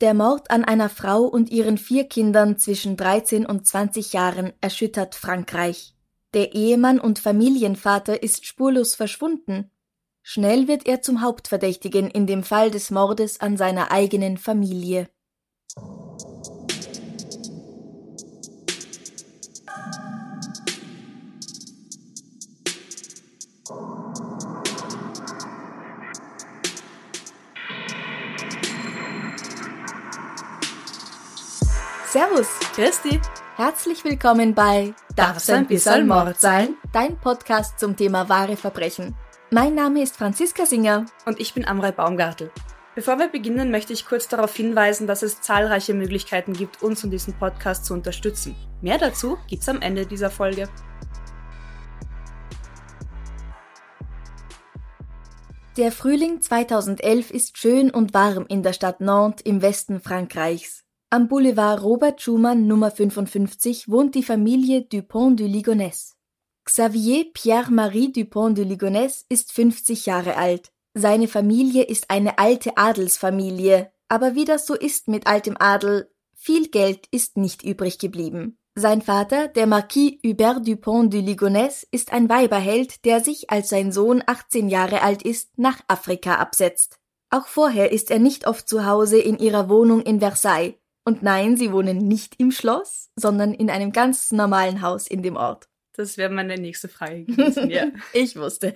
Der Mord an einer Frau und ihren vier Kindern zwischen 13 und 20 Jahren erschüttert Frankreich. Der Ehemann und Familienvater ist spurlos verschwunden. Schnell wird er zum Hauptverdächtigen in dem Fall des Mordes an seiner eigenen Familie. Servus, Christi, herzlich willkommen bei Darf's ein bisschen Mord sein? Dein Podcast zum Thema wahre Verbrechen. Mein Name ist Franziska Singer. und ich bin Amrei Baumgartel. Bevor wir beginnen, möchte ich kurz darauf hinweisen, dass es zahlreiche Möglichkeiten gibt, uns und diesen Podcast zu unterstützen. Mehr dazu gibt's am Ende dieser Folge. Der Frühling 2011 ist schön und warm in der Stadt Nantes im Westen Frankreichs. Am Boulevard Robert Schumann Nummer 55 wohnt die Familie Dupont du Ligonnès. Xavier Pierre-Marie Dupont du Ligonnès ist 50 Jahre alt. Seine Familie ist eine alte Adelsfamilie, aber wie das so ist mit altem Adel, viel Geld ist nicht übrig geblieben. Sein Vater, der Marquis Hubert Dupont du Ligonnès, ist ein Weiberheld, der sich, als sein Sohn 18 Jahre alt ist, nach Afrika absetzt. Auch vorher ist er nicht oft zu Hause in ihrer Wohnung in Versailles. Und nein, sie wohnen nicht im Schloss, sondern in einem ganz normalen Haus in dem Ort. Das wäre meine nächste Frage gewesen, ja. Ich wusste.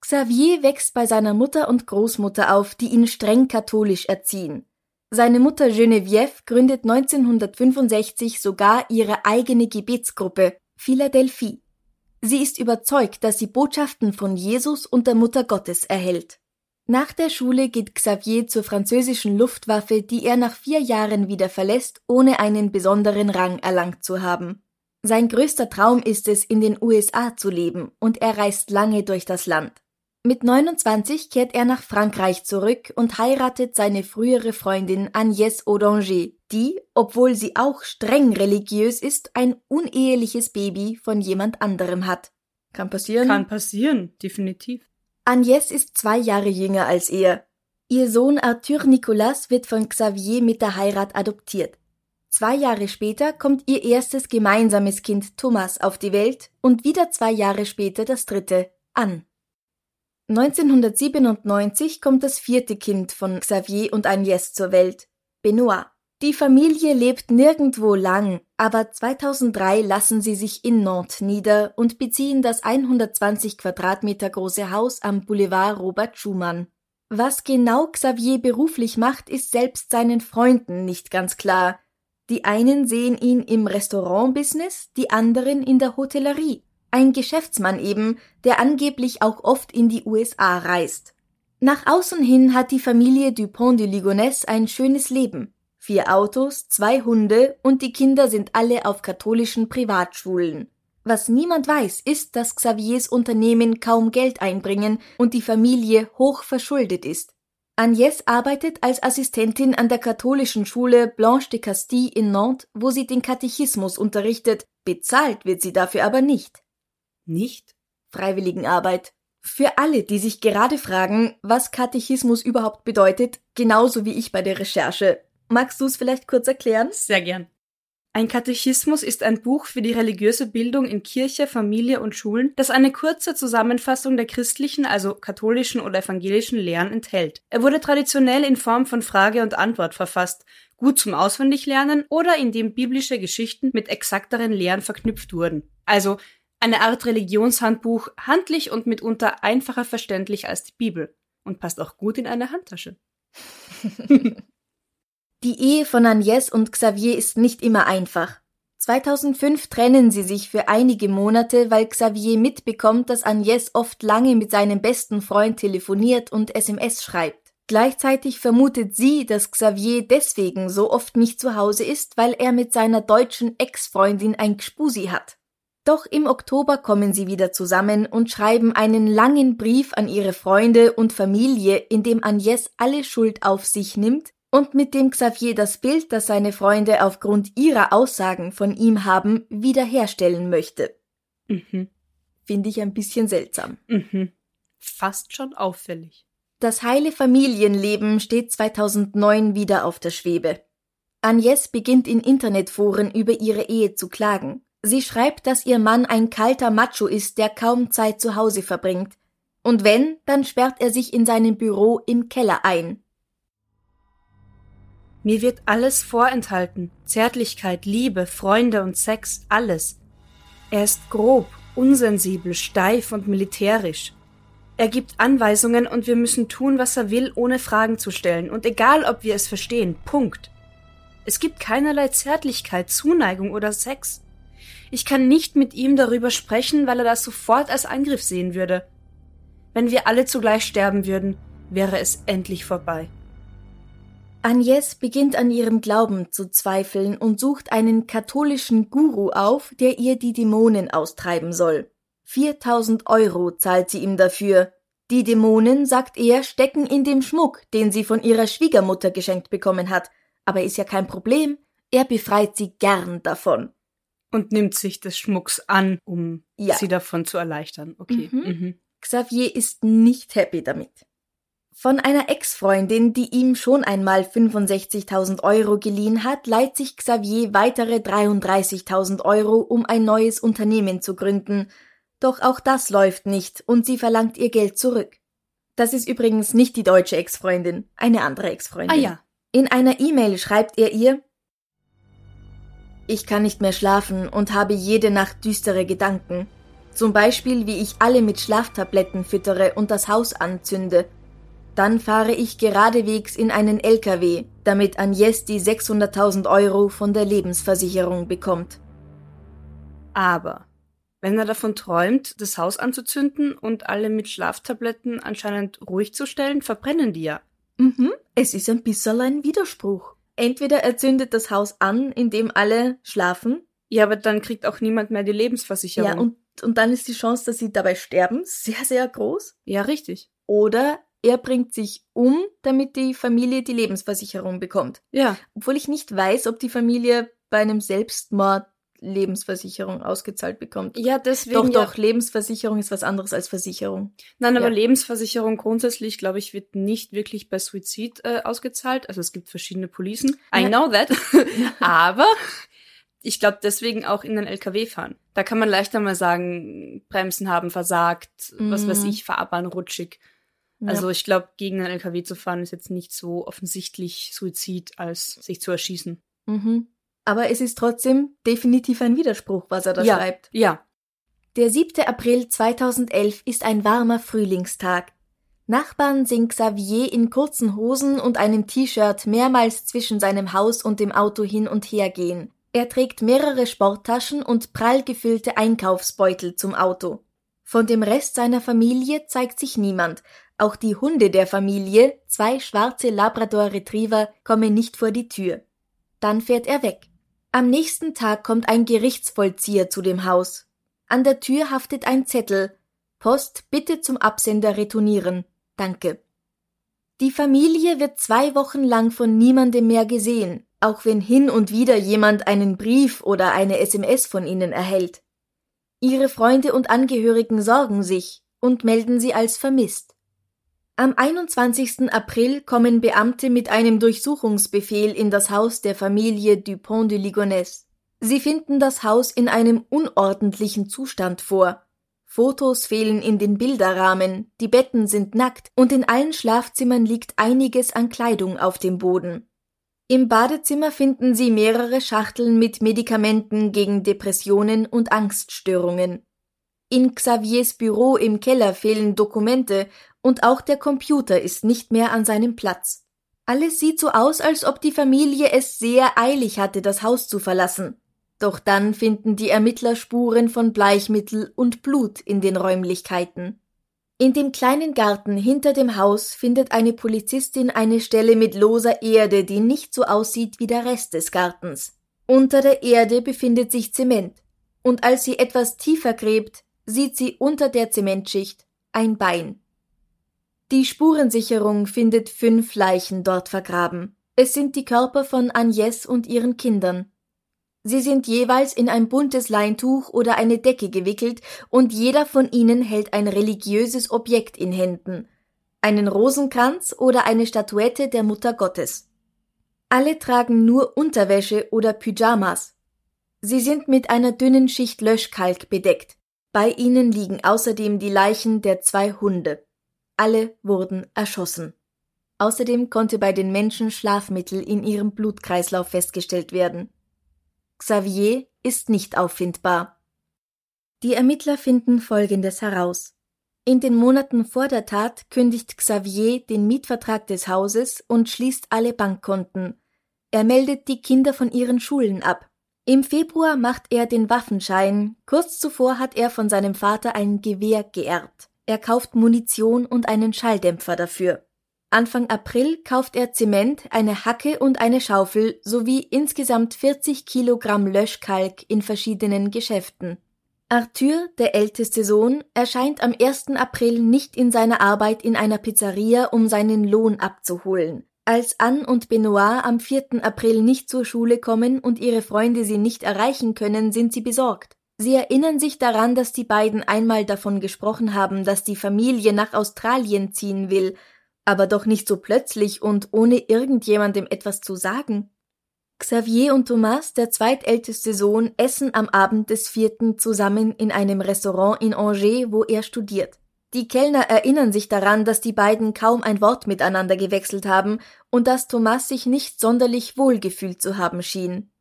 Xavier wächst bei seiner Mutter und Großmutter auf, die ihn streng katholisch erziehen. Seine Mutter Geneviève gründet 1965 sogar ihre eigene Gebetsgruppe, Philadelphie. Sie ist überzeugt, dass sie Botschaften von Jesus und der Mutter Gottes erhält. Nach der Schule geht Xavier zur französischen Luftwaffe, die er nach vier Jahren wieder verlässt, ohne einen besonderen Rang erlangt zu haben. Sein größter Traum ist es, in den USA zu leben, und er reist lange durch das Land. Mit 29 kehrt er nach Frankreich zurück und heiratet seine frühere Freundin Agnès Audanger, die, obwohl sie auch streng religiös ist, ein uneheliches Baby von jemand anderem hat. Kann passieren. Kann passieren, definitiv. Agnès ist zwei Jahre jünger als er. Ihr Sohn Arthur Nicolas wird von Xavier mit der Heirat adoptiert. Zwei Jahre später kommt ihr erstes gemeinsames Kind Thomas auf die Welt und wieder zwei Jahre später das dritte, Anne. 1997 kommt das vierte Kind von Xavier und Agnès zur Welt, Benoit. Die Familie lebt nirgendwo lang, aber 2003 lassen sie sich in Nantes nieder und beziehen das 120 Quadratmeter große Haus am Boulevard Robert Schumann. Was genau Xavier beruflich macht, ist selbst seinen Freunden nicht ganz klar. Die einen sehen ihn im Restaurantbusiness, die anderen in der Hotellerie. Ein Geschäftsmann eben, der angeblich auch oft in die USA reist. Nach außen hin hat die Familie Dupont de Ligonnès ein schönes Leben. Vier Autos, zwei Hunde und die Kinder sind alle auf katholischen Privatschulen. Was niemand weiß, ist, dass Xaviers Unternehmen kaum Geld einbringen und die Familie hoch verschuldet ist. Agnès arbeitet als Assistentin an der katholischen Schule Blanche de Castille in Nantes, wo sie den Katechismus unterrichtet, bezahlt wird sie dafür aber nicht. Nicht? Freiwilligenarbeit. Für alle, die sich gerade fragen, was Katechismus überhaupt bedeutet, genauso wie ich bei der Recherche. Magst du es vielleicht kurz erklären? Sehr gern. Ein Katechismus ist ein Buch für die religiöse Bildung in Kirche, Familie und Schulen, das eine kurze Zusammenfassung der christlichen, also katholischen oder evangelischen Lehren enthält. Er wurde traditionell in Form von Frage und Antwort verfasst, gut zum Auswendiglernen oder indem biblische Geschichten mit exakteren Lehren verknüpft wurden. Also eine Art Religionshandbuch, handlich und mitunter einfacher verständlich als die Bibel und passt auch gut in eine Handtasche. Die Ehe von Agnès und Xavier ist nicht immer einfach. 2005 trennen sie sich für einige Monate, weil Xavier mitbekommt, dass Agnès oft lange mit seinem besten Freund telefoniert und SMS schreibt. Gleichzeitig vermutet sie, dass Xavier deswegen so oft nicht zu Hause ist, weil er mit seiner deutschen Ex-Freundin ein Gspusi hat. Doch im Oktober kommen sie wieder zusammen und schreiben einen langen Brief an ihre Freunde und Familie, in dem Agnes alle Schuld auf sich nimmt und mit dem Xavier das Bild, das seine Freunde aufgrund ihrer Aussagen von ihm haben, wiederherstellen möchte. Mhm. Finde ich ein bisschen seltsam. Mhm. Fast schon auffällig. Das heile Familienleben steht 2009 wieder auf der Schwebe. Agnes beginnt in Internetforen über ihre Ehe zu klagen. Sie schreibt, dass ihr Mann ein kalter Macho ist, der kaum Zeit zu Hause verbringt. Und wenn, dann sperrt er sich in seinem Büro im Keller ein. Mir wird alles vorenthalten. Zärtlichkeit, Liebe, Freunde und Sex, alles. Er ist grob, unsensibel, steif und militärisch. Er gibt Anweisungen und wir müssen tun, was er will, ohne Fragen zu stellen, und egal ob wir es verstehen. Punkt. Es gibt keinerlei Zärtlichkeit, Zuneigung oder Sex. Ich kann nicht mit ihm darüber sprechen, weil er das sofort als Angriff sehen würde. Wenn wir alle zugleich sterben würden, wäre es endlich vorbei. Agnes beginnt an ihrem Glauben zu zweifeln und sucht einen katholischen Guru auf, der ihr die Dämonen austreiben soll. 4000 Euro zahlt sie ihm dafür. Die Dämonen, sagt er, stecken in dem Schmuck, den sie von ihrer Schwiegermutter geschenkt bekommen hat. Aber ist ja kein Problem. Er befreit sie gern davon und nimmt sich des Schmucks an, um Ja. sie davon zu erleichtern. Okay. Mhm. Mhm. Xavier ist nicht happy damit. Von einer Ex-Freundin, die ihm schon einmal 65.000 Euro geliehen hat, leiht sich Xavier weitere 33.000 Euro, um ein neues Unternehmen zu gründen. Doch auch das läuft nicht und sie verlangt ihr Geld zurück. Das ist übrigens nicht die deutsche Ex-Freundin, eine andere Ex-Freundin. Ah ja. In einer E-Mail schreibt er ihr, ich kann nicht mehr schlafen und habe jede Nacht düstere Gedanken. Zum Beispiel, wie ich alle mit Schlaftabletten füttere und das Haus anzünde. Dann fahre ich geradewegs in einen LKW, damit Agnes die 600.000 Euro von der Lebensversicherung bekommt. Aber wenn er davon träumt, das Haus anzuzünden und alle mit Schlaftabletten anscheinend ruhig zu stellen, verbrennen die ja. Mhm, es ist ein bisschen ein Widerspruch. Entweder er zündet das Haus an, in dem alle schlafen, Ja, aber dann kriegt auch niemand mehr die Lebensversicherung. ja, und, und dann ist die Chance, dass sie dabei sterben, sehr, sehr groß. ja, richtig. Oder er bringt sich um, damit die Familie die Lebensversicherung bekommt. Ja, Obwohl ich nicht weiß, ob die Familie bei einem Selbstmord Lebensversicherung ausgezahlt bekommt. ja, deswegen. doch, ja. doch, Lebensversicherung ist was anderes als Versicherung. Nein, aber Ja. Lebensversicherung grundsätzlich, glaube ich, wird nicht wirklich bei Suizid äh, ausgezahlt. Also es gibt verschiedene Policen. I know that. aber ich glaube deswegen auch in den LKW fahren. Da kann man leichter mal sagen, Bremsen haben versagt, was weiß Mhm. ich, Fahrbahn rutschig. Also ich glaube, gegen einen LKW zu fahren ist jetzt nicht so offensichtlich Suizid, als sich zu erschießen. Mhm. Aber es ist trotzdem definitiv ein Widerspruch, was er da Ja. schreibt. Ja, Der 7. April 2011 ist ein warmer Frühlingstag. Nachbarn sehen Xavier in kurzen Hosen und einem T-Shirt mehrmals zwischen seinem Haus und dem Auto hin und her gehen. Er trägt mehrere Sporttaschen und prall gefüllte Einkaufsbeutel zum Auto. Von dem Rest seiner Familie zeigt sich niemand. Auch die Hunde der Familie, zwei schwarze Labrador Retriever, kommen nicht vor die Tür. Dann fährt er weg. Am nächsten Tag kommt ein Gerichtsvollzieher zu dem Haus. An der Tür haftet ein Zettel. Post bitte zum Absender retournieren. Danke. Die Familie wird zwei Wochen lang von niemandem mehr gesehen, auch wenn hin und wieder jemand einen Brief oder eine SMS von ihnen erhält. Ihre Freunde und Angehörigen sorgen sich und melden sie als vermisst. Am 21. April kommen Beamte mit einem Durchsuchungsbefehl in das Haus der Familie Dupont de Ligonnès. Sie finden das Haus in einem unordentlichen Zustand vor. Fotos fehlen in den Bilderrahmen, die Betten sind nackt und in allen Schlafzimmern liegt einiges an Kleidung auf dem Boden. Im Badezimmer finden Sie mehrere Schachteln mit Medikamenten gegen Depressionen und Angststörungen. In Xaviers Büro im Keller fehlen Dokumente und auch der Computer ist nicht mehr an seinem Platz. Alles sieht so aus, als ob die Familie es sehr eilig hatte, das Haus zu verlassen. Doch dann finden die Ermittler Spuren von Bleichmittel und Blut in den Räumlichkeiten. In dem kleinen Garten hinter dem Haus findet eine Polizistin eine Stelle mit loser Erde, die nicht so aussieht wie der Rest des Gartens. Unter der Erde befindet sich Zement, und als sie etwas tiefer gräbt, sieht sie unter der Zementschicht ein Bein. Die Spurensicherung findet fünf Leichen dort vergraben. Es sind die Körper von Agnes und ihren Kindern. Sie sind jeweils in ein buntes Leintuch oder eine Decke gewickelt und jeder von ihnen hält ein religiöses Objekt in Händen, einen Rosenkranz oder eine Statuette der Mutter Gottes. Alle tragen nur Unterwäsche oder Pyjamas. Sie sind mit einer dünnen Schicht Löschkalk bedeckt. Bei ihnen liegen außerdem die Leichen der zwei Hunde. Alle wurden erschossen. Außerdem konnte bei den Menschen Schlafmittel in ihrem Blutkreislauf festgestellt werden. Xavier ist nicht auffindbar. Die Ermittler finden Folgendes heraus. In den Monaten vor der Tat kündigt Xavier den Mietvertrag des Hauses und schließt alle Bankkonten. Er meldet die Kinder von ihren Schulen ab. Im Februar macht er den Waffenschein, kurz zuvor hat er von seinem Vater ein Gewehr geerbt. Er kauft Munition und einen Schalldämpfer dafür. Anfang April kauft er Zement, eine Hacke und eine Schaufel sowie insgesamt 40 Kilogramm Löschkalk in verschiedenen Geschäften. Arthur, der älteste Sohn, erscheint am 1. April nicht in seiner Arbeit in einer Pizzeria, um seinen Lohn abzuholen. Als Anne und Benoit am 4. April nicht zur Schule kommen und ihre Freunde sie nicht erreichen können, sind sie besorgt. Sie erinnern sich daran, dass die beiden einmal davon gesprochen haben, dass die Familie nach Australien ziehen will, aber doch nicht so plötzlich und ohne irgendjemandem etwas zu sagen. Xavier und Thomas, der zweitälteste Sohn, essen am Abend des vierten zusammen in einem Restaurant in Angers, wo er studiert. Die Kellner erinnern sich daran, dass die beiden kaum ein Wort miteinander gewechselt haben und dass Thomas sich nicht sonderlich wohlgefühlt zu haben schien.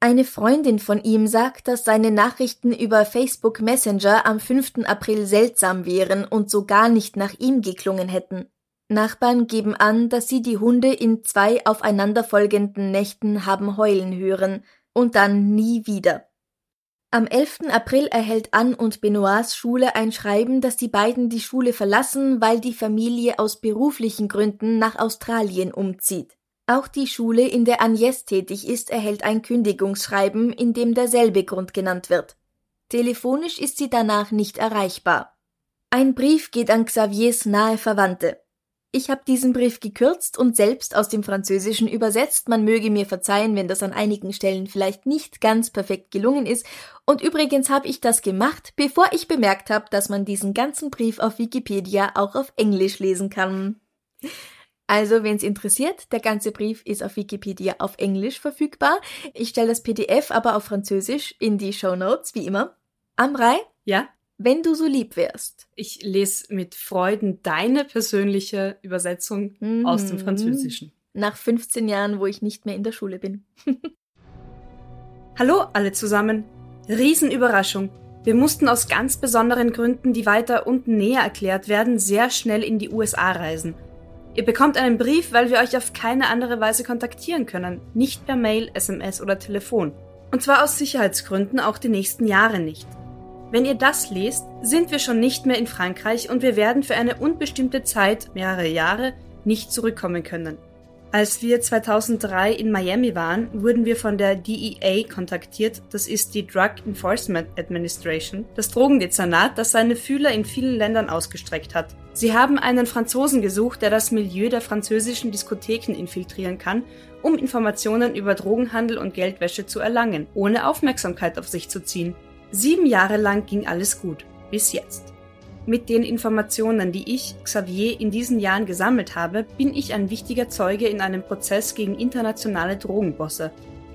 Eine Freundin von ihm sagt, dass seine Nachrichten über Facebook Messenger am 5. April seltsam wären und so gar nicht nach ihm geklungen hätten. Nachbarn geben an, dass sie die Hunde in zwei aufeinanderfolgenden Nächten haben heulen hören und dann nie wieder. Am 11. April erhält Anne und Benoits Schule ein Schreiben, dass die beiden die Schule verlassen, weil die Familie aus beruflichen Gründen nach Australien umzieht. Auch die Schule, in der Agnes tätig ist, erhält ein Kündigungsschreiben, in dem derselbe Grund genannt wird. Telefonisch ist sie danach nicht erreichbar. Ein Brief geht an Xaviers nahe Verwandte. Ich habe diesen Brief gekürzt und selbst aus dem Französischen übersetzt. Man möge mir verzeihen, wenn das an einigen Stellen vielleicht nicht ganz perfekt gelungen ist. Und übrigens habe ich das gemacht, bevor ich bemerkt habe, dass man diesen ganzen Brief auf Wikipedia auch auf Englisch lesen kann. Also, wenn es interessiert, der ganze Brief ist auf Wikipedia auf Englisch verfügbar. Ich stelle das PDF aber auf Französisch in die Show Notes, wie immer. Amrei? Ja? Wenn du so lieb wärst. Ich lese mit Freuden deine persönliche Übersetzung mhm. aus dem Französischen. Nach 15 Jahren, wo ich nicht mehr in der Schule bin. Hallo alle zusammen. Riesenüberraschung. Wir mussten aus ganz besonderen Gründen, die weiter unten näher erklärt werden, sehr schnell in die USA reisen. Ihr bekommt einen Brief, weil wir euch auf keine andere Weise kontaktieren können. Nicht per Mail, SMS oder Telefon. Und zwar aus Sicherheitsgründen auch die nächsten Jahre nicht. Wenn ihr das lest, sind wir schon nicht mehr in Frankreich und wir werden für eine unbestimmte Zeit, mehrere Jahre, nicht zurückkommen können. Als wir 2003 in Miami waren, wurden wir von der DEA kontaktiert, das ist die Drug Enforcement Administration, das Drogendezernat, das seine Fühler in vielen Ländern ausgestreckt hat. Sie haben einen Franzosen gesucht, der das Milieu der französischen Diskotheken infiltrieren kann, um Informationen über Drogenhandel und Geldwäsche zu erlangen, ohne Aufmerksamkeit auf sich zu ziehen. Sieben Jahre lang ging alles gut, bis jetzt. Mit den Informationen, die ich, Xavier, in diesen Jahren gesammelt habe, bin ich ein wichtiger Zeuge in einem Prozess gegen internationale Drogenbosse.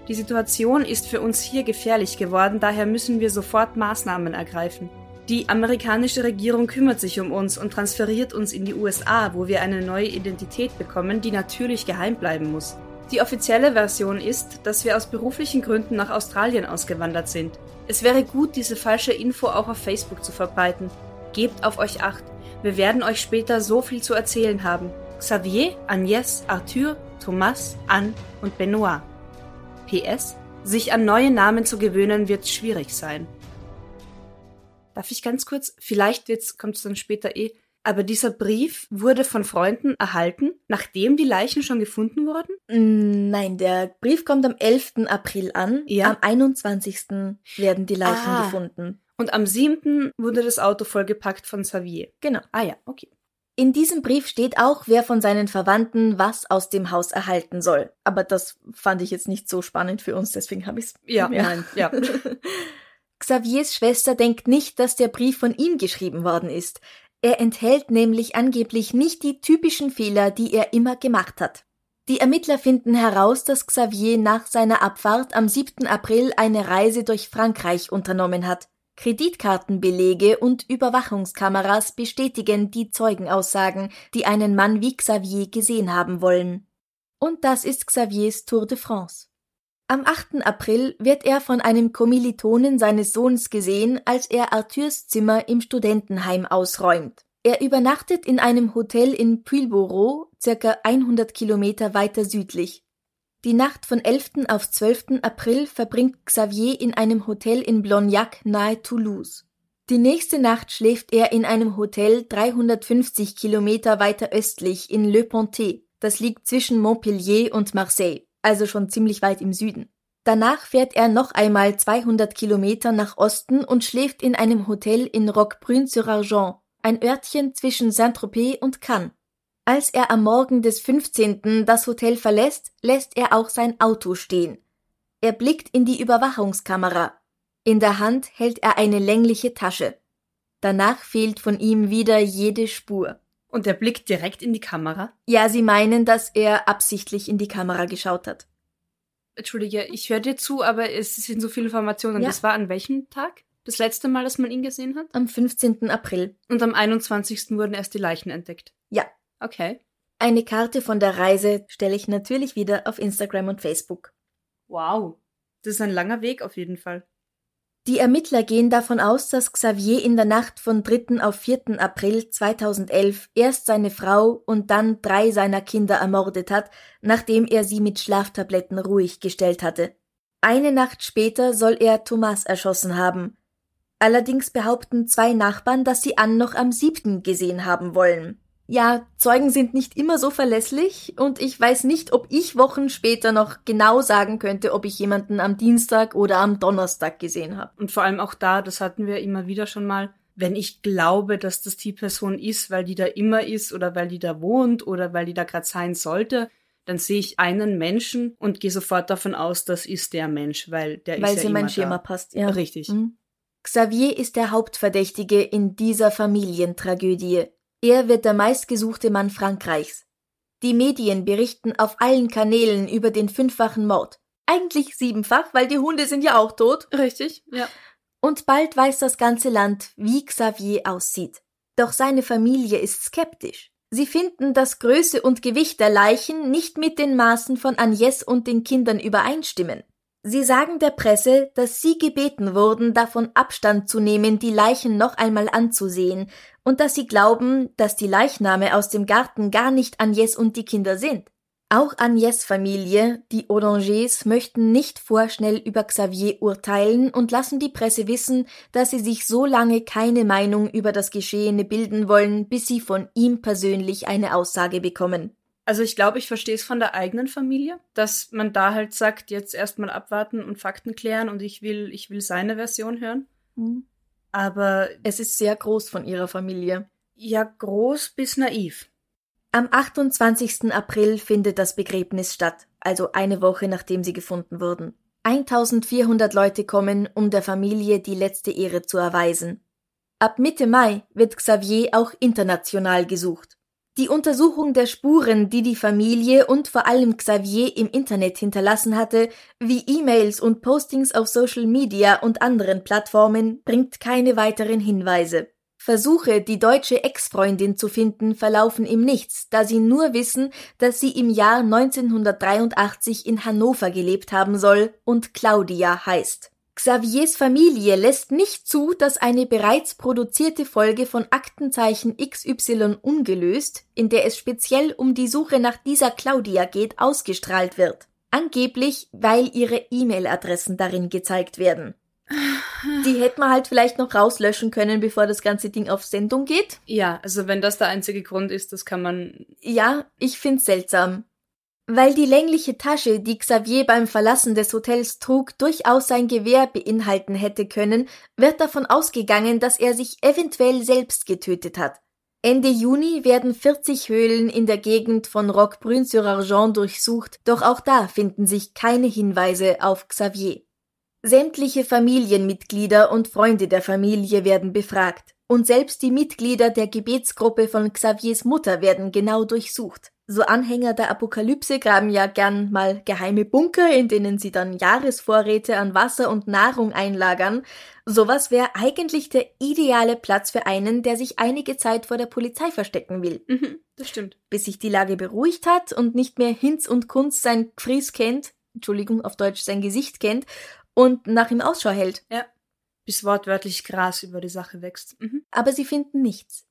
Die Situation ist für uns hier gefährlich geworden, daher müssen wir sofort Maßnahmen ergreifen. Die amerikanische Regierung kümmert sich um uns und transferiert uns in die USA, wo wir eine neue Identität bekommen, die natürlich geheim bleiben muss. Die offizielle Version ist, dass wir aus beruflichen Gründen nach Australien ausgewandert sind. Es wäre gut, diese falsche Info auch auf Facebook zu verbreiten. Gebt auf euch acht. Wir werden euch später so viel zu erzählen haben. Xavier, Agnès, Arthur, Thomas, Anne und Benoit. PS. Sich an neue Namen zu gewöhnen wird schwierig sein. Darf ich ganz kurz, vielleicht kommt es dann später eh, Aber dieser Brief wurde von Freunden erhalten, nachdem die Leichen schon gefunden wurden? Mm, Nein, der Brief kommt am 11. April an. Ja. Am 21. werden die Leichen Ah. gefunden. Und am 7. wurde das Auto vollgepackt von Xavier. Genau. Ah ja, okay. In diesem Brief steht auch, wer von seinen Verwandten was aus dem Haus erhalten soll. Aber das fand ich jetzt nicht so spannend für uns, deswegen habe ich es. Ja, nein, ja. Xaviers Schwester denkt nicht, dass der Brief von ihm geschrieben worden ist. Er enthält nämlich angeblich nicht die typischen Fehler, die er immer gemacht hat. Die Ermittler finden heraus, dass Xavier nach seiner Abfahrt am 7. April eine Reise durch Frankreich unternommen hat. Kreditkartenbelege und Überwachungskameras bestätigen die Zeugenaussagen, die einen Mann wie Xavier gesehen haben wollen. Und das ist Xaviers Tour de France. Am 8. April wird er von einem Kommilitonen seines Sohns gesehen, als er Arthurs Zimmer im Studentenheim ausräumt. Er übernachtet in einem Hotel in Pulborough, circa 100 Kilometer weiter südlich. Die Nacht von 11. auf 12. April verbringt Xavier in einem Hotel in Blognac nahe Toulouse. Die nächste Nacht schläft er in einem Hotel 350 Kilometer weiter östlich in Le Pontet. Das liegt zwischen Montpellier und Marseille, also schon ziemlich weit im Süden. Danach fährt er noch einmal 200 Kilometer nach Osten und schläft in einem Hotel in Roquebrune-sur-Argent, ein Örtchen zwischen Saint-Tropez und Cannes. Als er am Morgen des 15. das Hotel verlässt, lässt er auch sein Auto stehen. Er blickt in die Überwachungskamera. In der Hand hält er eine längliche Tasche. Danach fehlt von ihm wieder jede Spur. Und er blickt direkt in die Kamera. Ja, sie meinen, dass er absichtlich in die Kamera geschaut hat. Entschuldige, ich höre dir zu, aber es sind so viele Informationen. Ja. Das war an welchem Tag? Das letzte Mal, dass man ihn gesehen hat? Am 15. April. Und am 21. wurden erst die Leichen entdeckt. Ja. Okay. Eine Karte von der Reise stelle ich natürlich wieder auf Instagram und Facebook. Wow. Das ist ein langer Weg auf jeden Fall. Die Ermittler gehen davon aus, dass Xavier in der Nacht von 3. auf 4. April 2011 erst seine Frau und dann drei seiner Kinder ermordet hat, nachdem er sie mit Schlaftabletten ruhig gestellt hatte. Eine Nacht später soll er Thomas erschossen haben. Allerdings behaupten zwei Nachbarn, dass sie Ann noch am 7. gesehen haben wollen. Ja, Zeugen sind nicht immer so verlässlich und ich weiß nicht, ob ich Wochen später noch genau sagen könnte, ob ich jemanden am Dienstag oder am Donnerstag gesehen habe. Und vor allem auch da, das hatten wir immer wieder schon mal, wenn ich glaube, dass das die Person ist, weil die da immer ist oder weil die da wohnt oder weil die da gerade sein sollte, dann sehe ich einen Menschen und gehe sofort davon aus, das ist der Mensch, weil der Weil ist ja sie in immer mein Schema da. passt, ja. Richtig. Mhm. Xavier ist der Hauptverdächtige in dieser Familientragödie. Er wird der meistgesuchte Mann Frankreichs. Die Medien berichten auf allen Kanälen über den fünffachen Mord. Eigentlich siebenfach, weil die Hunde sind ja auch tot. Richtig, ja. Und bald weiß das ganze Land, wie Xavier aussieht. Doch seine Familie ist skeptisch. Sie finden, dass Größe und Gewicht der Leichen nicht mit den Maßen von Agnes und den Kindern übereinstimmen. Sie sagen der Presse, dass sie gebeten wurden, davon Abstand zu nehmen, die Leichen noch einmal anzusehen, und dass sie glauben, dass die Leichname aus dem Garten gar nicht Agnes und die Kinder sind. Auch Agnes Familie, die Orangers, möchten nicht vorschnell über Xavier urteilen und lassen die Presse wissen, dass sie sich so lange keine Meinung über das Geschehene bilden wollen, bis sie von ihm persönlich eine Aussage bekommen. Also ich glaube, ich verstehe es von der eigenen Familie, dass man da halt sagt, jetzt erstmal abwarten und Fakten klären und ich will, ich will seine Version hören. Aber Es ist sehr groß von ihrer Familie. ja, groß bis naiv. Am 28. April findet das Begräbnis statt, also eine Woche nachdem sie gefunden wurden. 1400 Leute kommen, um der Familie die letzte Ehre zu erweisen. Ab Mitte Mai wird Xavier auch international gesucht. Die Untersuchung der Spuren, die die Familie und vor allem Xavier im Internet hinterlassen hatte, wie E-Mails und Postings auf Social Media und anderen Plattformen, bringt keine weiteren Hinweise. Versuche, die deutsche Ex-Freundin zu finden, verlaufen im Nichts, da sie nur wissen, dass sie im Jahr 1983 in Hannover gelebt haben soll und Claudia heißt. Xaviers Familie lässt nicht zu, dass eine bereits produzierte Folge von Aktenzeichen XY ungelöst, in der es speziell um die Suche nach dieser Claudia geht, ausgestrahlt wird. Angeblich, weil ihre E-Mail-Adressen darin gezeigt werden. Die hätte man halt vielleicht noch rauslöschen können, bevor das ganze Ding auf Sendung geht. Ja, also wenn das der einzige Grund ist, das kann man. Ja, ich find's seltsam. Weil die längliche Tasche, die Xavier beim Verlassen des Hotels trug, durchaus sein Gewehr beinhalten hätte können, wird davon ausgegangen, dass er sich eventuell selbst getötet hat. Ende Juni werden 40 Höhlen in der Gegend von Roquebrune-sur-Argent durchsucht, doch auch da finden sich keine Hinweise auf Xavier. Sämtliche Familienmitglieder und Freunde der Familie werden befragt, und selbst die Mitglieder der Gebetsgruppe von Xaviers Mutter werden genau durchsucht. So Anhänger der Apokalypse graben ja gern mal geheime Bunker, in denen sie dann Jahresvorräte an Wasser und Nahrung einlagern. Sowas wäre eigentlich der ideale Platz für einen, der sich einige Zeit vor der Polizei verstecken will. Mhm, das stimmt. Bis sich die Lage beruhigt hat und nicht mehr Hinz und Kunst sein Fries kennt, Entschuldigung, auf Deutsch sein Gesicht kennt und nach ihm Ausschau hält. Ja. Bis wortwörtlich Gras über die Sache wächst. Mhm. Aber sie finden nichts.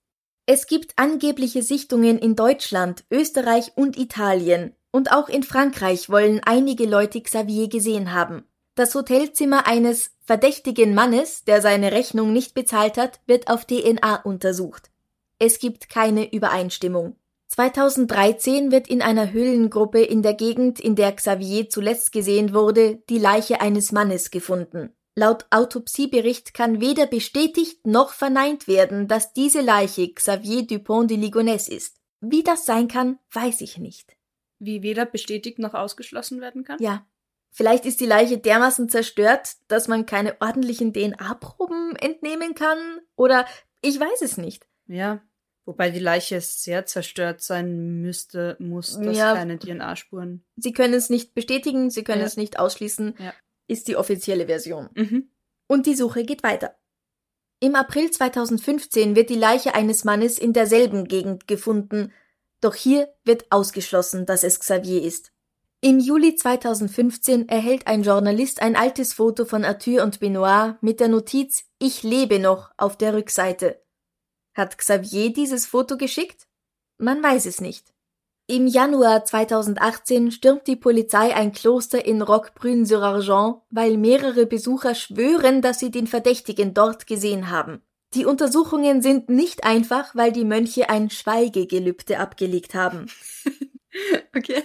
Es gibt angebliche Sichtungen in Deutschland, Österreich und Italien. Und auch in Frankreich wollen einige Leute Xavier gesehen haben. Das Hotelzimmer eines verdächtigen Mannes, der seine Rechnung nicht bezahlt hat, wird auf DNA untersucht. Es gibt keine Übereinstimmung. 2013 wird in einer Höhlengruppe in der Gegend, in der Xavier zuletzt gesehen wurde, die Leiche eines Mannes gefunden. Laut Autopsiebericht kann weder bestätigt noch verneint werden, dass diese Leiche Xavier Dupont de Ligonnès ist. Wie das sein kann, weiß ich nicht. Wie weder bestätigt noch ausgeschlossen werden kann? Ja. Vielleicht ist die Leiche dermaßen zerstört, dass man keine ordentlichen DNA-Proben entnehmen kann, oder ich weiß es nicht. Ja, Wobei die Leiche sehr zerstört sein müsste, muss, dass Ja. keine DNA-Spuren. Sie können es nicht bestätigen, sie können Ja. es nicht ausschließen, Ja. Ist die offizielle Version. Mhm. Und die Suche geht weiter. Im April 2015 wird die Leiche eines Mannes in derselben Gegend gefunden, doch hier wird ausgeschlossen, dass es Xavier ist. Im Juli 2015 erhält ein Journalist ein altes Foto von Arthur und Benoit mit der Notiz Ich lebe noch auf der Rückseite. Hat Xavier dieses Foto geschickt? Man weiß es nicht. Im Januar 2018 stürmt die Polizei ein Kloster in Roquebrune-sur-Argent, weil mehrere Besucher schwören, dass sie den Verdächtigen dort gesehen haben. Die Untersuchungen sind nicht einfach, weil die Mönche ein Schweigegelübde abgelegt haben. Okay.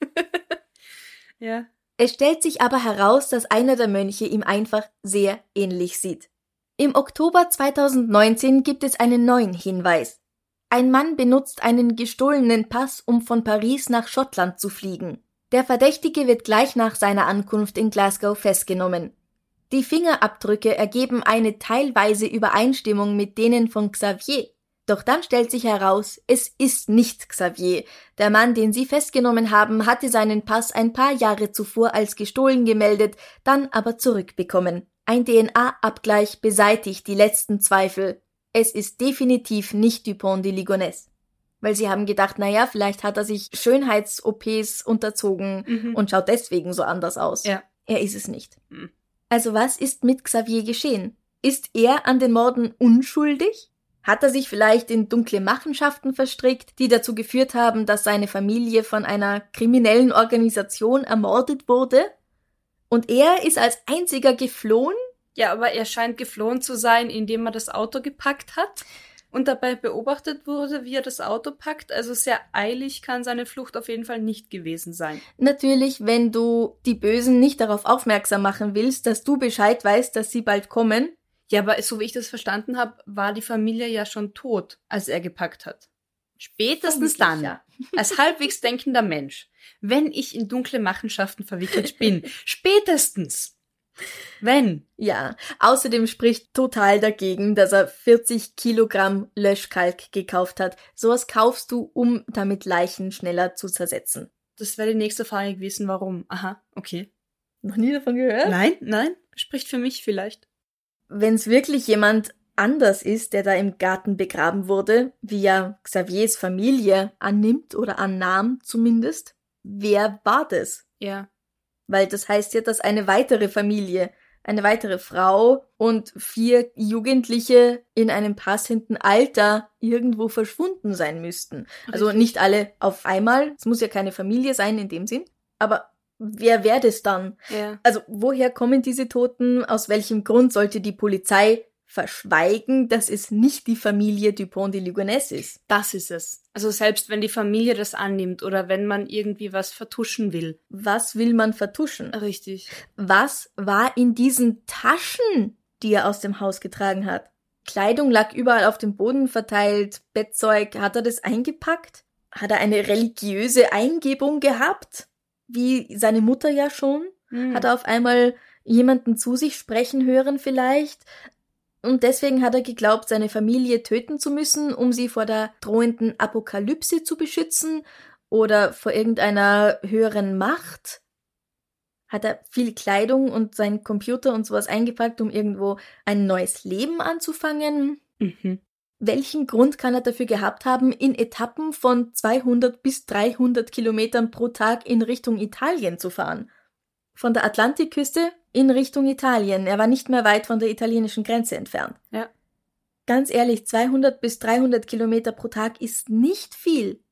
ja. Es stellt sich aber heraus, dass einer der Mönche ihm einfach sehr ähnlich sieht. Im Oktober 2019 gibt es einen neuen Hinweis. Ein Mann benutzt einen gestohlenen Pass, um von Paris nach Schottland zu fliegen. Der Verdächtige wird gleich nach seiner Ankunft in Glasgow festgenommen. Die Fingerabdrücke ergeben eine teilweise Übereinstimmung mit denen von Xavier. Doch dann stellt sich heraus, es ist nicht Xavier. Der Mann, den sie festgenommen haben, hatte seinen Pass ein paar Jahre zuvor als gestohlen gemeldet, dann aber zurückbekommen. Ein DNA-Abgleich beseitigt die letzten Zweifel. Es ist definitiv nicht Dupont de Ligonnès. Weil sie haben gedacht, naja, vielleicht hat er sich Schönheits-OPs unterzogen Mhm. und schaut deswegen so anders aus. Ja. Er ist es nicht. Hm. Also was ist mit Xavier geschehen? Ist er an den Morden unschuldig? Hat er sich vielleicht in dunkle Machenschaften verstrickt, die dazu geführt haben, dass seine Familie von einer kriminellen Organisation ermordet wurde? Und er ist als einziger geflohen? Ja, aber er scheint geflohen zu sein, indem er das Auto gepackt hat und dabei beobachtet wurde, wie er das Auto packt. Also sehr eilig kann seine Flucht auf jeden Fall nicht gewesen sein. Natürlich, wenn du die Bösen nicht darauf aufmerksam machen willst, dass du Bescheid weißt, dass sie bald kommen. Ja, aber so wie ich das verstanden habe, war die Familie ja schon tot, als er gepackt hat. Spätestens dann, ja. als halbwegs denkender Mensch, wenn ich in dunkle Machenschaften verwickelt bin, spätestens, wenn, Ja, außerdem spricht total dagegen, dass er 40 Kilogramm Löschkalk gekauft hat. Sowas kaufst du, um damit Leichen schneller zu zersetzen. das wäre die nächste Frage gewesen, warum. Aha, okay. Noch nie davon gehört? Nein, nein, spricht für mich vielleicht. Wenn es wirklich jemand anders ist, der da im Garten begraben wurde, wie ja Xaviers Familie annimmt oder annahm zumindest, wer war das? Ja. Weil das heißt ja, dass eine weitere Familie, eine weitere Frau und vier Jugendliche in einem passenden Alter irgendwo verschwunden sein müssten. Also nicht alle auf einmal. Es muss ja keine Familie sein in dem Sinn. Aber wer wäre das dann? Ja. Also woher kommen diese Toten? Aus welchem Grund sollte die Polizei verschweigen, dass es nicht die Familie Dupont de Ligonnès ist? Das ist es. Also selbst wenn die Familie das annimmt oder wenn man irgendwie was vertuschen will. Was will man vertuschen? Richtig. Was war in diesen Taschen, die er aus dem Haus getragen hat? Kleidung lag überall auf dem Boden verteilt, Bettzeug, hat er das eingepackt? Hat er eine religiöse Eingebung gehabt? Wie seine Mutter ja schon? Hm. Hat er auf einmal jemanden zu sich sprechen hören vielleicht? Und deswegen hat er geglaubt, seine Familie töten zu müssen, um sie vor der drohenden Apokalypse zu beschützen oder vor irgendeiner höheren Macht. Hat er viel Kleidung und seinen Computer und sowas eingepackt, um irgendwo ein neues Leben anzufangen? Mhm. Welchen Grund kann er dafür gehabt haben, in Etappen von 200 bis 300 Kilometern pro Tag in Richtung Italien zu fahren? Von der Atlantikküste in Richtung Italien. Er war nicht mehr weit von der italienischen Grenze entfernt. Ja. Ganz ehrlich, 200 bis 300 Kilometer pro Tag ist nicht viel.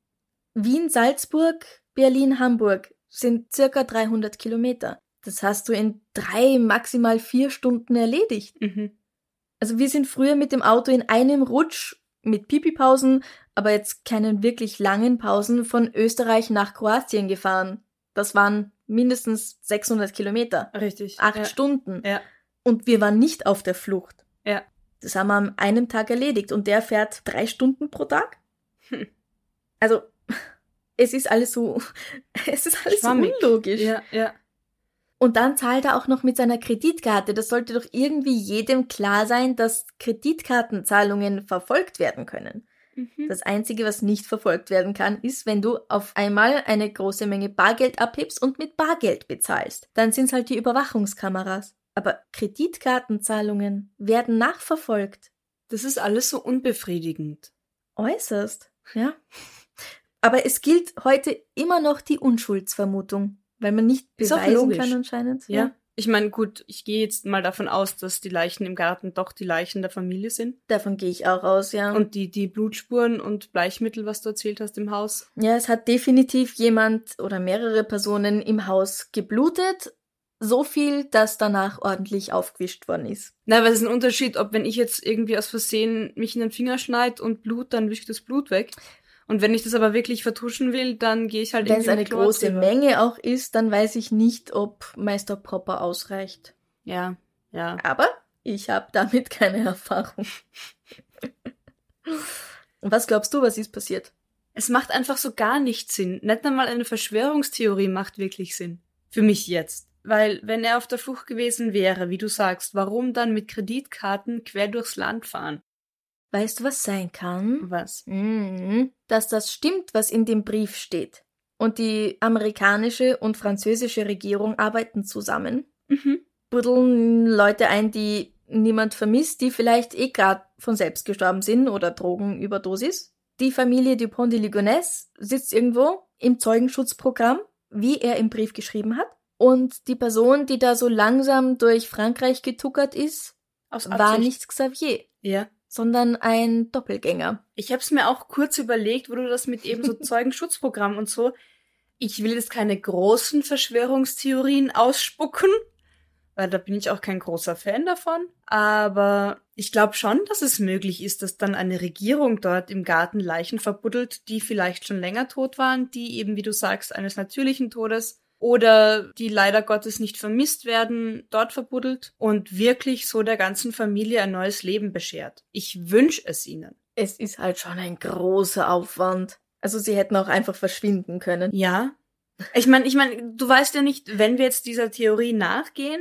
Wien, Salzburg, Berlin, Hamburg sind circa 300 Kilometer. Das hast du in drei, maximal vier Stunden erledigt. Mhm. Also wir sind früher mit dem Auto in einem Rutsch mit Pipi-Pausen, aber jetzt keinen wirklich langen Pausen von Österreich nach Kroatien gefahren. Das waren mindestens 600 Kilometer. Richtig. Acht ja. Stunden. Ja. Und wir waren nicht auf der Flucht. Ja. Das haben wir an einem Tag erledigt und der fährt drei Stunden pro Tag. Hm. Also, es ist alles so, es ist alles so Schwammig. unlogisch. Ja, ja. Und dann zahlt er auch noch mit seiner Kreditkarte. Das sollte doch irgendwie jedem klar sein, dass Kreditkartenzahlungen verfolgt werden können. Mhm. Das Einzige, was nicht verfolgt werden kann, ist, wenn du auf einmal eine große Menge Bargeld abhebst und mit Bargeld bezahlst. Dann sind's halt die Überwachungskameras. Aber Kreditkartenzahlungen werden nachverfolgt. Das ist alles so unbefriedigend. Äußerst, ja. Aber es gilt heute immer noch die Unschuldsvermutung, weil man nicht beweisen kann anscheinend. Ja. Ich meine, gut, ich gehe jetzt mal davon aus, dass die Leichen im Garten doch die Leichen der Familie sind. Davon gehe ich auch aus, ja. Und die, die Blutspuren und Bleichmittel, was du erzählt hast im Haus. Ja, es hat definitiv jemand oder mehrere Personen im Haus geblutet. So viel, dass danach ordentlich aufgewischt worden ist. Na, weil es ist ein Unterschied, ob wenn ich jetzt irgendwie aus Versehen mich in den Finger schneid und Blut, dann wische ich das Blut weg. Und wenn ich das aber wirklich vertuschen will, dann gehe ich halt Wenn es eine große drüber. Menge auch ist, dann weiß ich nicht, ob Meister Popper ausreicht. Ja, ja. Aber ich habe damit keine Erfahrung. Und was glaubst du, was ist passiert? Es macht einfach so gar nicht Sinn. Nicht einmal eine Verschwörungstheorie macht wirklich Sinn. Für mich jetzt. Weil, wenn er auf der Flucht gewesen wäre, wie du sagst, warum dann mit Kreditkarten quer durchs Land fahren? Weißt du, was sein kann? Was? Mhm. Dass das stimmt, was in dem Brief steht. Und die amerikanische und französische Regierung arbeiten zusammen. Mhm. buddeln Leute ein, die niemand vermisst, die vielleicht eh grad von selbst gestorben sind oder Drogenüberdosis. Die Familie Dupont de Ligonnès sitzt irgendwo im Zeugenschutzprogramm, wie er im Brief geschrieben hat. Und die Person, die da so langsam durch Frankreich getuckert ist, war nicht Xavier, Ja. Sondern ein Doppelgänger. Ich habe es mir auch kurz überlegt, wo du das mit eben so Zeugenschutzprogramm und so. Ich will jetzt keine großen Verschwörungstheorien ausspucken, weil da bin ich auch kein großer Fan davon. Aber ich glaube schon, dass es möglich ist, dass dann eine Regierung dort im Garten Leichen verbuddelt, die vielleicht schon länger tot waren, die eben, wie du sagst, eines natürlichen Todes oder die leider Gottes nicht vermisst werden, dort verbuddelt und wirklich so der ganzen Familie ein neues Leben beschert. Ich wünsche es ihnen. Es ist halt schon ein großer Aufwand. Also sie hätten auch einfach verschwinden können. Ja. Ich meine, ich meine, du weißt ja nicht, wenn wir jetzt dieser Theorie nachgehen,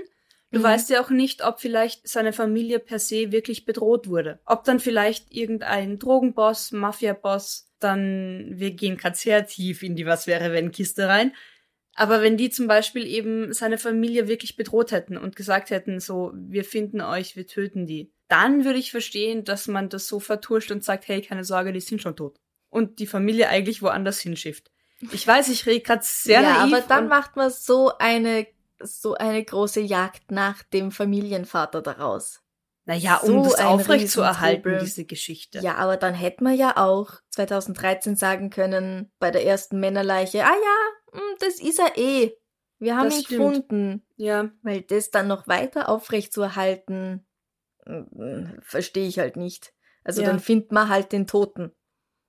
du Mhm. weißt ja auch nicht, ob vielleicht seine Familie per se wirklich bedroht wurde. Ob dann vielleicht irgendein Drogenboss, Mafiaboss, dann, wir gehen grad sehr tief in die Was wäre wenn Kiste rein. Aber wenn die zum Beispiel eben seine Familie wirklich bedroht hätten und gesagt hätten, so, wir finden euch, wir töten die, dann würde ich verstehen, dass man das so vertuscht und sagt, hey, keine Sorge, die sind schon tot. Und die Familie eigentlich woanders hinschifft. Ich weiß, ich rede gerade sehr ja, naiv. aber dann macht man so eine so eine große Jagd nach dem Familienvater daraus. Naja, um so das aufrecht zu erhalten, diese Geschichte. Ja, aber dann hätte man ja auch 2013 sagen können, bei der ersten Männerleiche, ah ja, das ist er eh. Wir haben Das ihn stimmt. gefunden. Ja. Weil das dann noch weiter aufrechtzuerhalten, mm, verstehe ich halt nicht. Also Ja. dann findet man halt den Toten.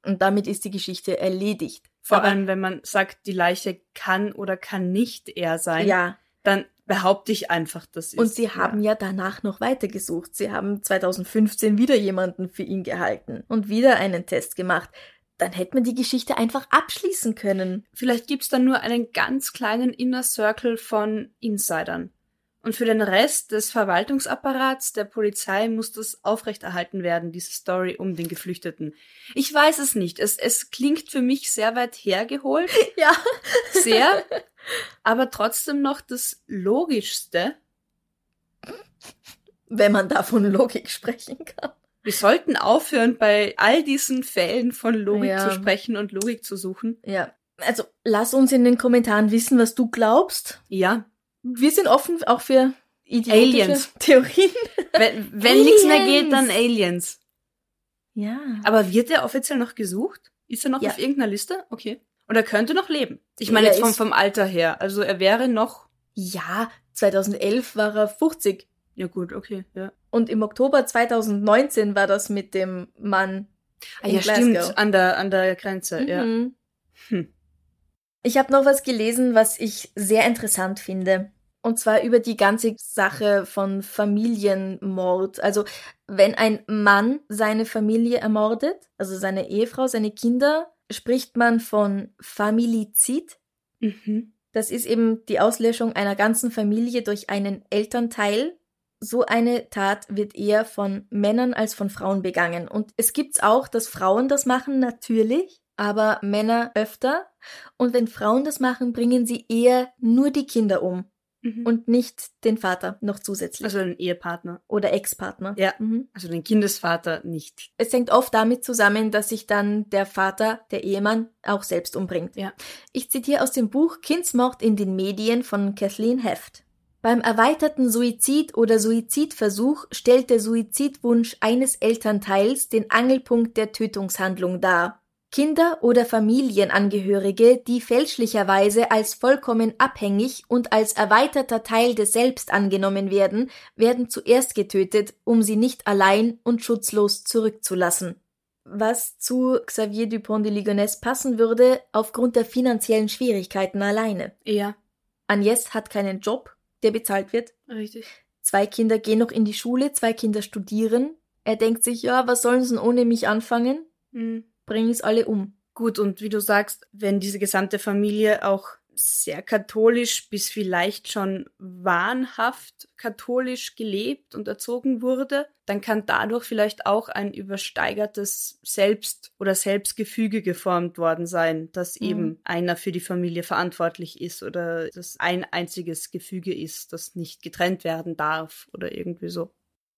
Und damit ist die Geschichte erledigt. Vor allem, wenn man sagt, die Leiche kann oder kann nicht er sein, Ja, dann behaupte ich einfach, das ist. und sie haben ja danach noch weitergesucht. Sie haben 2015 wieder jemanden für ihn gehalten und wieder einen Test gemacht. Dann hätte man die Geschichte einfach abschließen können. Vielleicht gibt's dann nur einen ganz kleinen Inner Circle von Insidern. Und für den Rest des Verwaltungsapparats der Polizei muss das aufrechterhalten werden, diese Story um den Geflüchteten. Ich weiß es nicht. Es, es klingt für mich sehr weit hergeholt, Ja. sehr, aber trotzdem noch das Logischste. Wenn man da von Logik sprechen kann. Wir sollten aufhören, bei all diesen Fällen von Logik Ja. zu sprechen und Logik zu suchen. Ja. Also lass uns in den Kommentaren wissen, was du glaubst. Ja, Wir sind offen auch für idiotische Aliens. Theorien. wenn, wenn nichts mehr geht, dann Aliens. Ja. Aber wird er offiziell noch gesucht? Ist er noch Ja. auf irgendeiner Liste? Okay. Und er könnte noch leben. Ich meine Er jetzt vom, vom Alter her. Also er wäre noch. Ja, 2011 war er 50. Ja gut, okay, ja. Und im Oktober 2019 war das mit dem Mann. Ah, ja, Glasgow. stimmt. An der, an der Grenze, ja. Mhm. Hm. Ich habe noch was gelesen, was ich sehr interessant finde. Und zwar über die ganze Sache von Familienmord. Also wenn ein Mann seine Familie ermordet, also seine Ehefrau, seine Kinder, spricht man von Familizid. Mhm. Das ist eben die Auslöschung einer ganzen Familie durch einen Elternteil. So eine Tat wird eher von Männern als von Frauen begangen. Und es gibt's auch, dass Frauen das machen, natürlich, aber Männer öfter. Und wenn Frauen das machen, bringen sie eher nur die Kinder um Mhm. und nicht den Vater noch zusätzlich. also den Ehepartner. oder Ex-Partner. Ja. Mhm. Also den Kindesvater nicht. Es hängt oft damit zusammen, dass sich dann der Vater, der Ehemann, auch selbst umbringt. Ja. Ich zitiere aus dem Buch Kindsmord in den Medien von Kathleen Heft. Beim erweiterten Suizid oder Suizidversuch stellt der Suizidwunsch eines Elternteils den Angelpunkt der Tötungshandlung dar. Kinder oder Familienangehörige, die fälschlicherweise als vollkommen abhängig und als erweiterter Teil des Selbst angenommen werden, werden zuerst getötet, um sie nicht allein und schutzlos zurückzulassen. Was zu Xavier Dupont de Ligonnès passen würde, aufgrund der finanziellen Schwierigkeiten alleine. Ja, Agnès hat keinen Job, der bezahlt wird. richtig. Zwei Kinder gehen noch in die Schule, zwei Kinder studieren. Er denkt sich, ja, was sollen sie denn ohne mich anfangen? Mhm. Bring es alle um. Gut, und wie du sagst, wenn diese gesamte Familie auch sehr katholisch bis vielleicht schon wahnhaft katholisch gelebt und erzogen wurde, dann kann dadurch vielleicht auch ein übersteigertes Selbst- oder Selbstgefüge geformt worden sein, dass Mhm. eben einer für die Familie verantwortlich ist oder das ein einziges Gefüge ist, das nicht getrennt werden darf oder irgendwie so.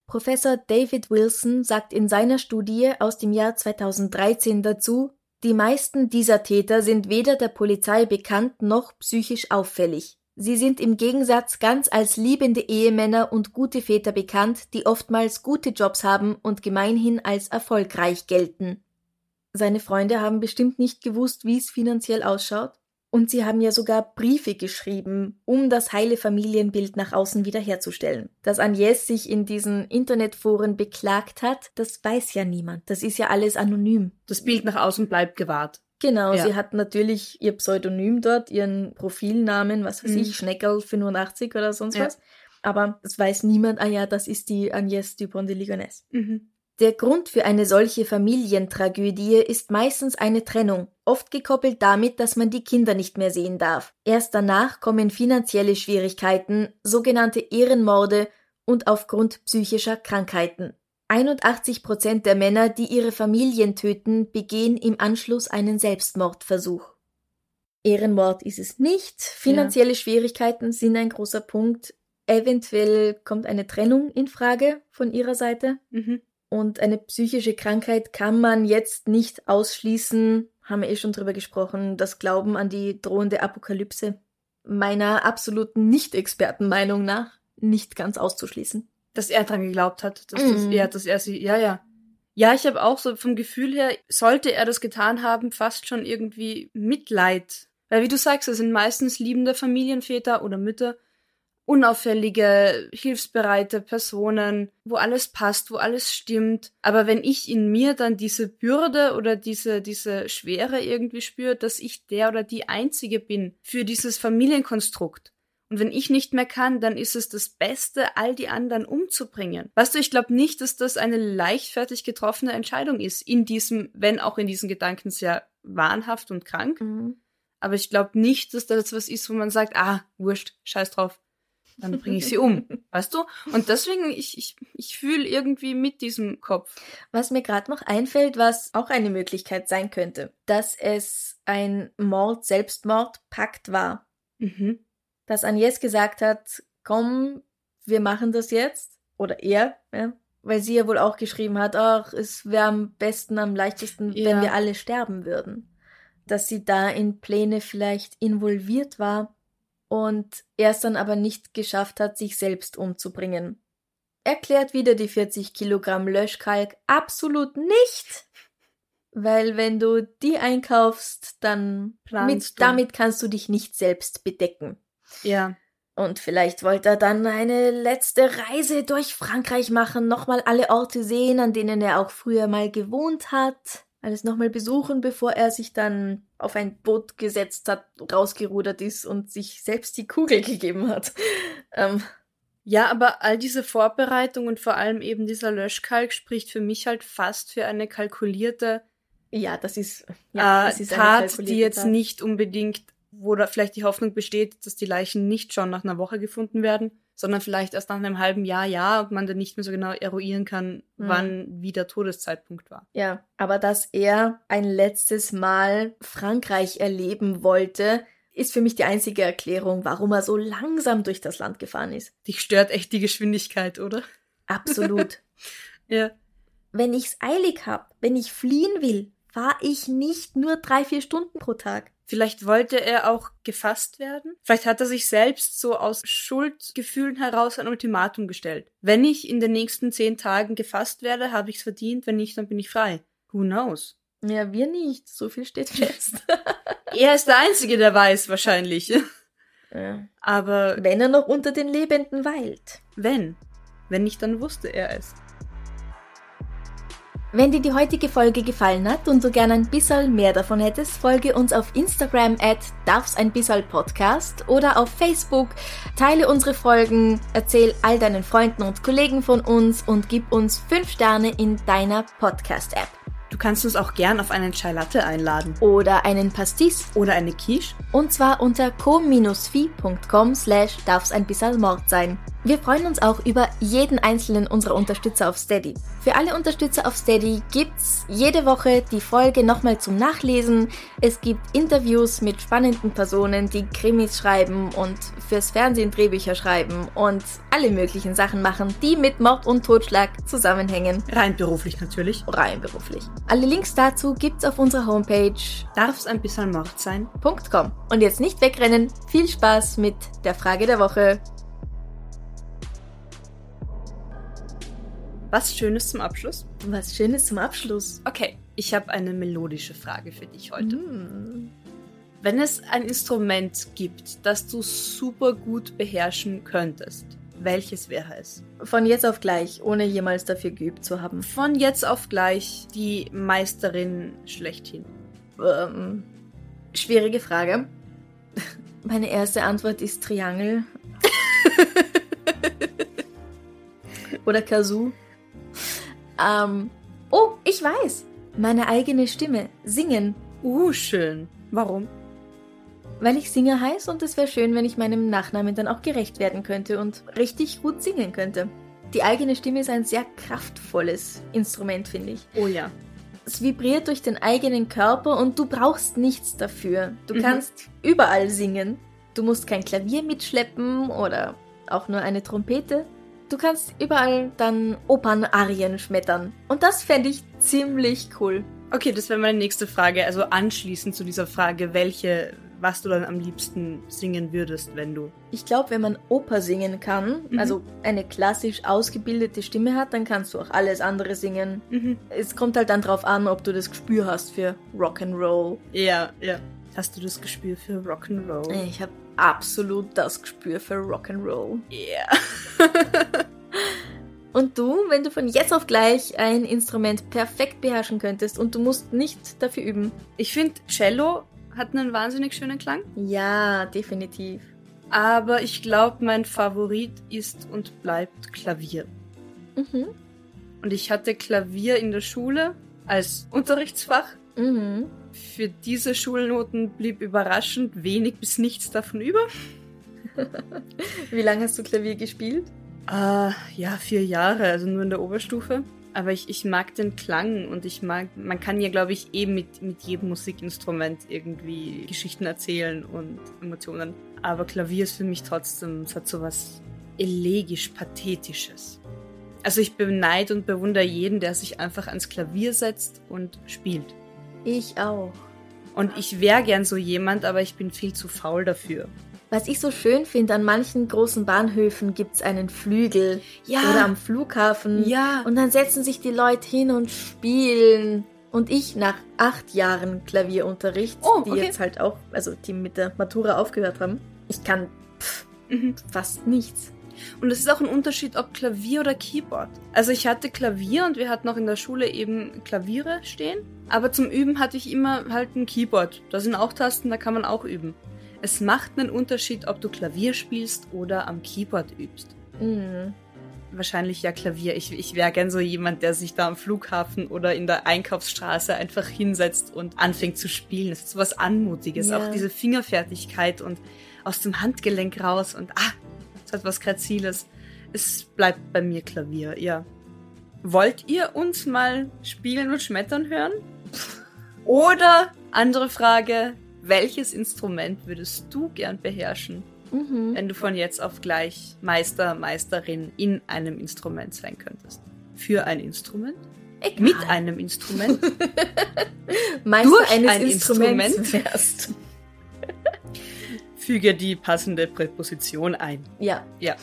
Professor David Wilson sagt in seiner Studie aus dem Jahr 2013 dazu, die meisten dieser Täter sind weder der Polizei bekannt noch psychisch auffällig. Sie sind im Gegensatz ganz als liebende Ehemänner und gute Väter bekannt, die oftmals gute Jobs haben und gemeinhin als erfolgreich gelten. Seine Freunde haben bestimmt nicht gewusst, wie es finanziell ausschaut. Und sie haben ja sogar Briefe geschrieben, um das heile Familienbild nach außen wiederherzustellen. Dass Agnès sich in diesen Internetforen beklagt hat, das weiß ja niemand. Das ist ja alles anonym. Das Bild nach außen bleibt gewahrt. Genau, Ja. sie hat natürlich ihr Pseudonym dort, ihren Profilnamen, was weiß Mhm. ich, Schneckerl85 oder sonst Ja. was. Aber es weiß niemand, ah ja, das ist die Agnès Dupont de Ligonnès. Mhm. Der Grund für eine solche Familientragödie ist meistens eine Trennung, oft gekoppelt damit, dass man die Kinder nicht mehr sehen darf. Erst danach kommen finanzielle Schwierigkeiten, sogenannte Ehrenmorde und aufgrund psychischer Krankheiten. 81 Prozent der Männer, die ihre Familien töten, begehen im Anschluss einen Selbstmordversuch. Ehrenmord ist es nicht. Finanzielle Schwierigkeiten sind ein großer Punkt. Eventuell kommt eine Trennung in Frage von ihrer Seite. Mhm. Und eine psychische Krankheit kann man jetzt nicht ausschließen, haben wir eh schon drüber gesprochen, das Glauben an die drohende Apokalypse. Meiner absoluten Nicht-Expertenmeinung nach nicht ganz auszuschließen. dass er dran geglaubt hat, dass, das, Mhm. ja, dass er sie, ja, ja. Ja, ich habe auch so vom Gefühl her, sollte er das getan haben, fast schon irgendwie Mitleid Weil wie du sagst, es sind meistens liebende Familienväter oder Mütter, unauffällige, hilfsbereite Personen, wo alles passt, wo alles stimmt. Aber wenn ich in mir dann diese Bürde oder diese, diese Schwere irgendwie spüre, dass ich der oder die Einzige bin für dieses Familienkonstrukt, und wenn ich nicht mehr kann, dann ist es das Beste, all die anderen umzubringen. Weißt du, ich glaube nicht, dass das eine leichtfertig getroffene Entscheidung ist, in diesem, wenn auch in diesen Gedanken sehr wahnhaft und krank. Mhm. Aber ich glaube nicht, dass das was ist, wo man sagt, ah, wurscht, scheiß drauf. Dann bringe ich sie um. weißt du? Und deswegen, ich, ich, ich fühle irgendwie mit diesem Kopf. Was mir gerade noch einfällt, was auch eine Möglichkeit sein könnte, dass es ein Mord-Selbstmord-Pakt war. Mhm dass Agnes gesagt hat, komm, wir machen das jetzt. Oder er, ja, weil sie ja wohl auch geschrieben hat, ach, es wäre am besten, am leichtesten, ja. wenn wir alle sterben würden. Dass sie da in Pläne vielleicht involviert war und er es dann aber nicht geschafft hat, sich selbst umzubringen. Erklärt wieder die 40 Kilogramm Löschkalk absolut nicht. Weil wenn du die einkaufst, dann mit, damit kannst du dich nicht selbst bedecken. Ja. Und vielleicht wollte er dann eine letzte Reise durch Frankreich machen, nochmal alle Orte sehen, an denen er auch früher mal gewohnt hat, alles nochmal besuchen, bevor er sich dann auf ein Boot gesetzt hat, rausgerudert ist und sich selbst die Kugel gegeben hat. Ähm. Ja, aber all diese Vorbereitung und vor allem eben dieser Löschkalk spricht für mich halt fast für eine kalkulierte ja, das ist, ja, äh, das ist Tat, die jetzt Tat. nicht unbedingt wo da vielleicht die Hoffnung besteht, dass die Leichen nicht schon nach einer Woche gefunden werden, sondern vielleicht erst nach einem halben Jahr, ja, und man dann nicht mehr so genau eruieren kann, mhm. wann wie der Todeszeitpunkt war. Ja, aber dass er ein letztes Mal Frankreich erleben wollte, ist für mich die einzige Erklärung, warum er so langsam durch das Land gefahren ist. Dich stört echt die Geschwindigkeit, oder? Absolut. ja. Wenn ich's eilig hab, wenn ich fliehen will, fahre ich nicht nur drei, vier Stunden pro Tag. Vielleicht wollte er auch gefasst werden. Vielleicht hat er sich selbst so aus Schuldgefühlen heraus ein Ultimatum gestellt. Wenn ich in den nächsten zehn Tagen gefasst werde, habe ich's verdient. Wenn nicht, dann bin ich frei. Who knows? Ja, wir nicht. So viel steht fest. er ist der Einzige, der weiß, wahrscheinlich. Ja. Aber. Wenn er noch unter den Lebenden weilt. Wenn. Wenn nicht, dann wusste er es. Wenn dir die heutige Folge gefallen hat und du gerne ein bisschen mehr davon hättest, folge uns auf Instagram at darf's ein bisschen Podcast oder auf Facebook, teile unsere Folgen, erzähl all deinen Freunden und Kollegen von uns und gib uns 5 Sterne in deiner Podcast-App. Du kannst uns auch gern auf einen Chai Latte einladen. Oder einen Pastis. Oder eine Quiche. Und zwar unter co-fi.com slash darf's ein bisschen Mord sein. Wir freuen uns auch über jeden einzelnen unserer Unterstützer auf Steady. Für alle Unterstützer auf Steady gibt's jede Woche die Folge nochmal zum Nachlesen. Es gibt Interviews mit spannenden Personen, die Krimis schreiben und fürs Fernsehen Drehbücher schreiben und alle möglichen Sachen machen, die mit Mord und Totschlag zusammenhängen. Rein beruflich natürlich. Rein beruflich. Alle Links dazu gibt's auf unserer Homepage darf's ein bisschen Mord sein.com. Und jetzt nicht wegrennen. Viel Spaß mit der Frage der Woche. Was Schönes zum Abschluss? Was Schönes zum Abschluss. Okay, ich habe eine melodische Frage für dich heute. Mm. Wenn es ein Instrument gibt, das du super gut beherrschen könntest, welches wäre es? Von jetzt auf gleich, ohne jemals dafür geübt zu haben. Von jetzt auf gleich die Meisterin schlechthin. Ähm, schwierige Frage. Meine erste Antwort ist Triangel. Oder Kazoo. Ähm, oh, ich weiß. Meine eigene Stimme. Singen. Uh, schön. Warum? Weil ich Singer heiß und es wäre schön, wenn ich meinem Nachnamen dann auch gerecht werden könnte und richtig gut singen könnte. Die eigene Stimme ist ein sehr kraftvolles Instrument, finde ich. Oh ja. Es vibriert durch den eigenen Körper und du brauchst nichts dafür. Du mhm. kannst überall singen. Du musst kein Klavier mitschleppen oder auch nur eine Trompete. Du kannst überall dann Opernarien schmettern. Und das fände ich ziemlich cool. Okay, das wäre meine nächste Frage. Also anschließend zu dieser Frage, welche, was du dann am liebsten singen würdest, wenn du. Ich glaube, wenn man Oper singen kann, mhm. also eine klassisch ausgebildete Stimme hat, dann kannst du auch alles andere singen. Mhm. Es kommt halt dann drauf an, ob du das Gespür hast für Rock'n'Roll. Ja, ja. Hast du das Gespür für Rock'n'Roll? Ich habe absolut das Gespür für Rock'n'Roll. Yeah. Und du, wenn du von jetzt auf gleich ein Instrument perfekt beherrschen könntest und du musst nicht dafür üben? Ich finde, Cello hat einen wahnsinnig schönen Klang. Ja, definitiv. Aber ich glaube, mein Favorit ist und bleibt Klavier. Mhm. Und ich hatte Klavier in der Schule als Unterrichtsfach. Mhm. Für diese Schulnoten blieb überraschend wenig bis nichts davon über. Wie lange hast du Klavier gespielt? Äh, ja, vier Jahre, also nur in der Oberstufe. Aber ich, ich mag den Klang und ich mag, man kann ja, glaube ich, eben mit, mit jedem Musikinstrument irgendwie Geschichten erzählen und Emotionen. Aber Klavier ist für mich trotzdem, es hat so was elegisch-pathetisches. Also ich beneide und bewundere jeden, der sich einfach ans Klavier setzt und spielt. Ich auch. Und ich wäre gern so jemand, aber ich bin viel zu faul dafür. Was ich so schön finde, an manchen großen Bahnhöfen gibt's einen Flügel. Ja. Oder am Flughafen. Ja. Und dann setzen sich die Leute hin und spielen. Und ich nach acht Jahren Klavierunterricht, Oh, die okay. jetzt halt auch, also die mit der Matura aufgehört haben, ich kann pff, Mhm. fast nichts. Und es ist auch ein Unterschied, ob Klavier oder Keyboard. Also ich hatte Klavier und wir hatten auch in der Schule eben Klaviere stehen. Aber zum Üben hatte ich immer halt ein Keyboard. Da sind auch Tasten, da kann man auch üben. Es macht einen Unterschied, ob du Klavier spielst oder am Keyboard übst. Mhm. Wahrscheinlich ja Klavier. Ich, ich wäre gern so jemand, der sich da am Flughafen oder in der Einkaufsstraße einfach hinsetzt und anfängt zu spielen. Es ist so was Anmutiges. Ja. Auch diese Fingerfertigkeit und aus dem Handgelenk raus und ah, es hat was Graziles. Es bleibt bei mir Klavier, ja. Wollt ihr uns mal spielen und schmettern hören? Oder andere Frage, welches Instrument würdest du gern beherrschen? Mhm. wenn du von jetzt auf gleich Meister, Meisterin in einem Instrument sein könntest. Für ein Instrument? Egal. Mit einem Instrument? Meister durch eines ein Instruments Instrument? wärst. Füge die passende Präposition ein. Ja. Ja.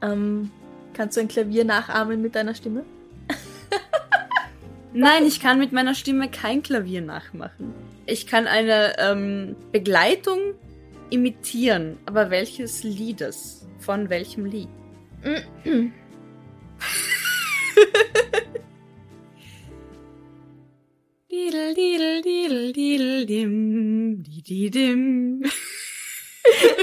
Ähm, kannst du ein Klavier nachahmen mit deiner Stimme? Nein, ich kann mit meiner Stimme kein Klavier nachmachen. Ich kann eine ähm, Begleitung imitieren, aber welches Liedes? Von welchem Lied? Didel, didel, didel, didel, dim, dididim.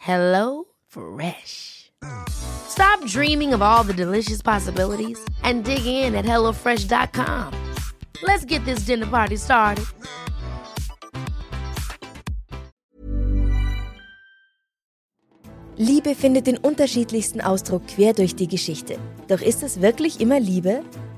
Hello Fresh. Stop dreaming of all the delicious possibilities and dig in at HelloFresh.com. Let's get this dinner party started. Liebe findet den unterschiedlichsten Ausdruck quer durch die Geschichte. Doch ist es wirklich immer Liebe?